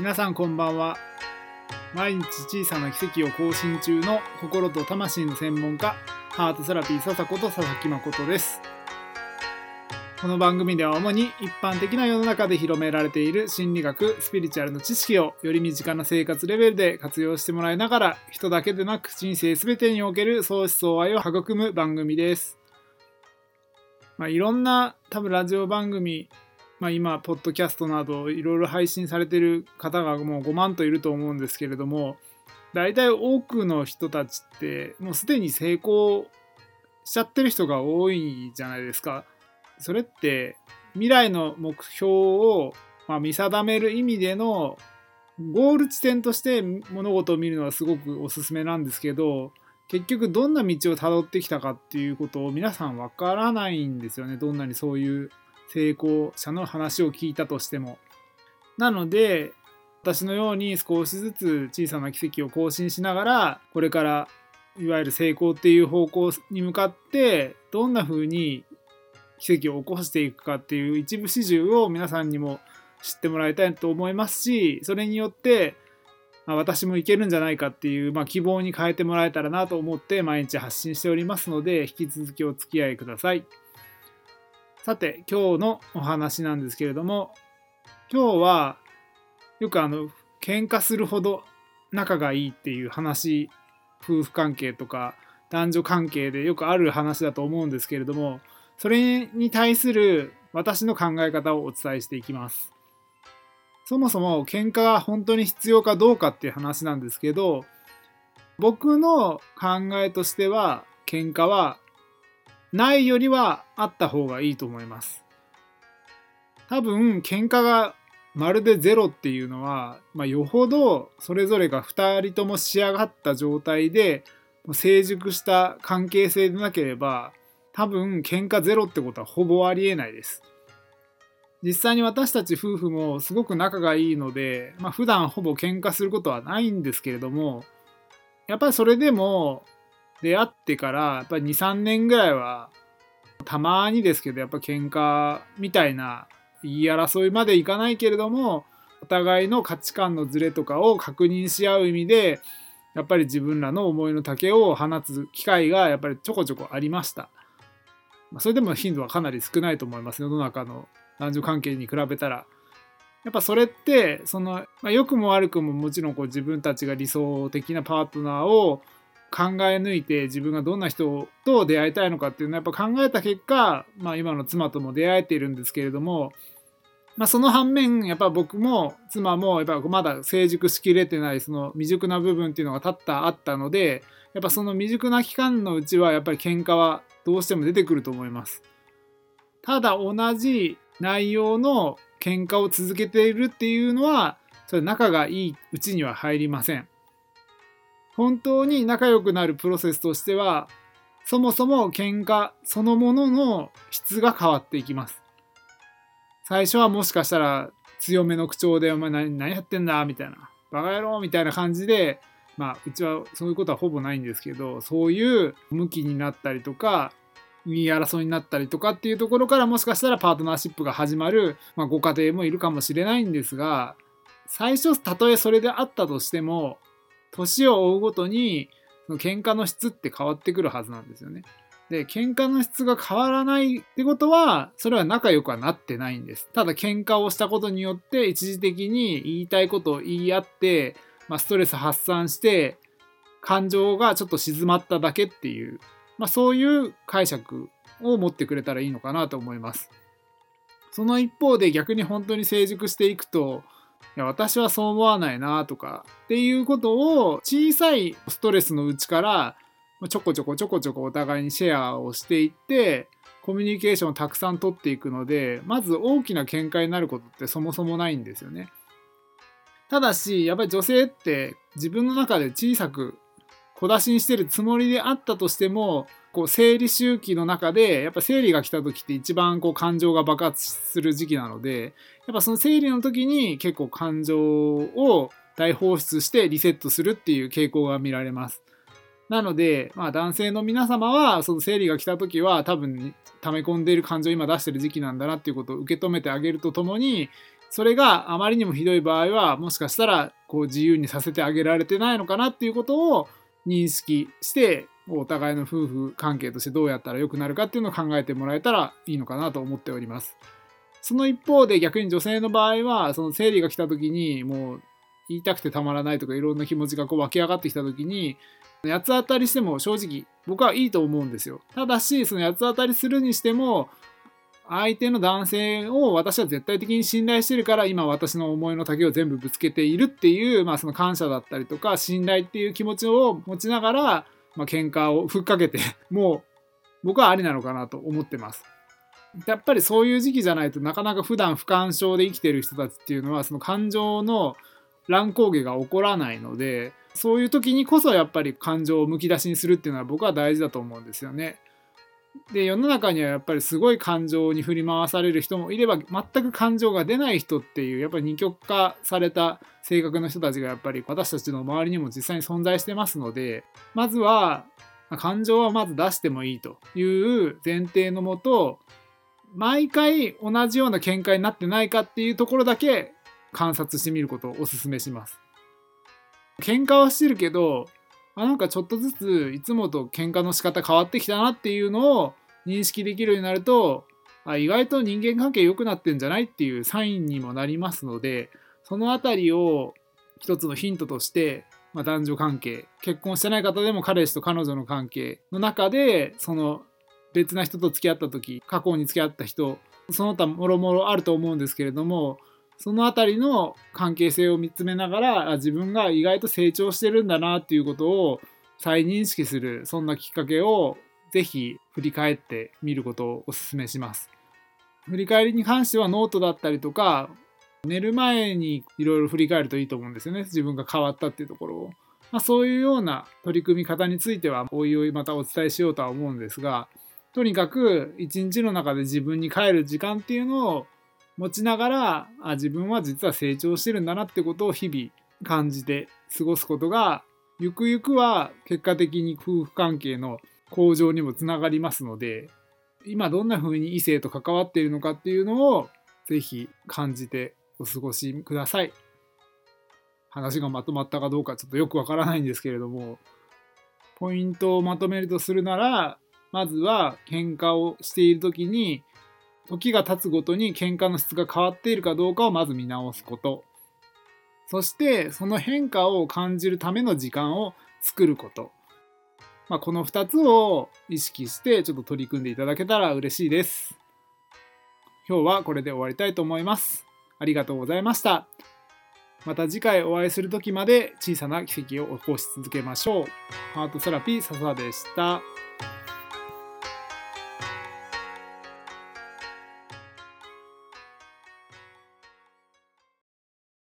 皆さんこんばんは。毎日小さな奇跡を更新中の心と魂の専門家ハートセラピー笹子と佐々木誠です。この番組では主に一般的な世の中で広められている心理学スピリチュアルの知識をより身近な生活レベルで活用してもらいながら人だけでなく人生全てにおける相思相愛を育む番組です。まあ、いろんな多分ラジオ番組まあ、今、ポッドキャストなどいろいろ配信されてる方がもう5万といると思うんですけれども、大体多くの人たちってもうすでに成功しちゃってる人が多いじゃないですか。それって未来の目標を、ま、見定める意味でのゴール地点として物事を見るのはすごくおすすめなんですけど結局どんな道をたどってきたかっていうことを皆さんわからないんですよねどんなにそういう成功者の話を聞いたとしても。なので私のように少しずつ小さな奇跡を更新しながらこれからいわゆる成功っていう方向に向かってどんな風に奇跡を起こしていくかっていう一部始終を皆さんにも知ってもらいたいと思いますしそれによってま私もいけるんじゃないかっていう、まあ、希望に変えてもらえたらなと思って毎日発信しておりますので引き続きお付き合いください。さて今日のお話なんですけれども今日はよくあの喧嘩するほど仲がいいっていう話夫婦関係とか男女関係でよくある話だと思うんですけれどもそれに対する私の考え方をお伝えしていきます。そもそも喧嘩が本当に必要かどうかっていう話なんですけど僕の考えとしては喧嘩はないよりはあった方がいいと思います。多分喧嘩がまるでゼロっていうのは、まあ、よほどそれぞれが2人とも仕上がった状態で成熟した関係性でなければ多分喧嘩ゼロってことはほぼありえないです。実際に私たち夫婦もすごく仲がいいので、まあ、普段ほぼ喧嘩することはないんですけれどもやっぱりそれでも出会ってからやっぱり23年ぐらいはたまにですけどやっぱ喧嘩みたいな言い争いまでいかないけれどもお互いの価値観のズレとかを確認し合う意味でやっぱり自分らの思いの丈を放つ機会がやっぱりちょこちょこありました。それでも頻度はかなり少ないと思います世の中の男女関係に比べたら。やっぱそれってその、まあ、良くも悪くももちろんこう自分たちが理想的なパートナーを考え抜いて自分がどんな人と出会いたいのかっていうのをやっぱ考えた結果、まあ、今の妻とも出会えているんですけれども、まあ、その反面やっぱ僕も妻もやっぱまだ成熟しきれてないその未熟な部分っていうのが多々あったのでやっぱその未熟な期間のうちはやっぱり喧嘩はどうしても出てくると思います。ただ同じ内容の喧嘩を続けているっていうのはそれ仲がいいうちには入りません。本当に仲良くなるプロセスとしてはそもそも喧嘩そのものの質が変わっていきます。最初はもしかしたら強めの口調で「お前何何やってんだ」みたいな「バカ野郎」みたいな感じでまあうちはそういうことはほぼないんですけどそういう向きになったりとか言い争いになったりとかっていうところからもしかしたらパートナーシップが始まる、まあ、ご家庭もいるかもしれないんですが最初たとえそれであったとしても年を追うごとにその喧嘩の質って変わってくるはずなんですよね。で喧嘩の質が変わらないってことはそれは仲良くはなってないんです。ただ喧嘩をしたことによって一時的に言いたいことを言い合って、まあ、ストレス発散して感情がちょっと静まっただけっていう、まあ、そういう解釈を持ってくれたらいいのかなと思います。その一方で逆に本当に成熟していくといや私はそう思わないなとかっていうことを小さいストレスのうちからちょこちょこちょこちょこお互いにシェアをしていってコミュニケーションをたくさん取っていくのでまず大きな喧嘩になることってそもそもないんですよね。ただしやっぱり女性って自分の中で小さく小出しにしてるつもりであったとしてもこう生理周期の中でやっぱ生理が来た時って一番こう感情が爆発する時期なのでやっぱその生理の時に結構感情を大放出してリセットするっていう傾向が見られます。なので、まあ、男性の皆様はその生理が来た時は多分溜め込んでいる感情を今出してる時期なんだなっていうことを受け止めてあげるとともにそれがあまりにもひどい場合はもしかしたらこう自由にさせてあげられてないのかなっていうことを認識してお互いの夫婦関係としてどうやったら良くなるかっていうのを考えてもらえたらいいのかなと思っております。その一方で逆に女性の場合はその生理が来た時にもう言いたくてたまらないとかいろんな気持ちがこう湧き上がってきた時に八つ当たりしても正直僕はいいと思うんですよ。ただしその八つ当たりするにしても相手の男性を私は絶対的に信頼してるから今私の思いの丈を全部ぶつけているっていう、まあ、その感謝だったりとか信頼っていう気持ちを持ちながら、まあ、喧嘩をふっかけて もう僕はありなのかなと思ってます。やっぱりそういう時期じゃないとなかなか普段不干渉で生きてる人たちっていうのはその感情の乱高下が起こらないのでそういう時にこそやっぱり感情をむき出しにするっていうのは僕は大事だと思うんですよね。で世の中にはやっぱりすごい感情に振り回される人もいれば全く感情が出ない人っていうやっぱり二極化された性格の人たちがやっぱり私たちの周りにも実際に存在してますのでまずは感情はまず出してもいいという前提のもと毎回同じような見解になってないかっていうところだけ観察してみることをお勧めします。喧嘩はしてるけどあなんかちょっとずついつもと喧嘩の仕方変わってきたなっていうのを認識できるようになるとあ意外と人間関係良くなってんじゃないっていうサインにもなりますのでその辺りを一つのヒントとして、まあ、男女関係結婚してない方でも彼氏と彼女の関係の中でその別な人と付き合った時過去に付き合った人その他もろもろあると思うんですけれどもその辺りの関係性を見つめながら自分が意外と成長してるんだなっていうことを再認識するそんなきっかけをぜひ振り返ってみることをお勧めします。振り返りに関してはノートだったりとか寝る前にいろいろ振り返るといいと思うんですよね自分が変わったっていうところを。まあ、そういうような取り組み方についてはおいおいまたお伝えしようとは思うんですがとにかく一日の中で自分に帰る時間っていうのを持ちながらあ自分は実は成長してるんだなってことを日々感じて過ごすことがゆくゆくは結果的に夫婦関係の向上にもつながりますので今どんな風に異性と関わっているのかっていうのをぜひ感じてお過ごしください。話がまとまったかどうかちょっとよくわからないんですけれどもポイントをまとめるとするならまずは喧嘩をしている時に時が経つごとに喧嘩の質が変わっているかどうかをまず見直すこと。そしてその変化を感じるための時間を作ること。まあ、この2つを意識してちょっと取り組んでいただけたら嬉しいです。今日はこれで終わりたいと思います。ありがとうございました。また次回お会いする時まで小さな奇跡を起こし続けましょう。ハートセラピー笹でした。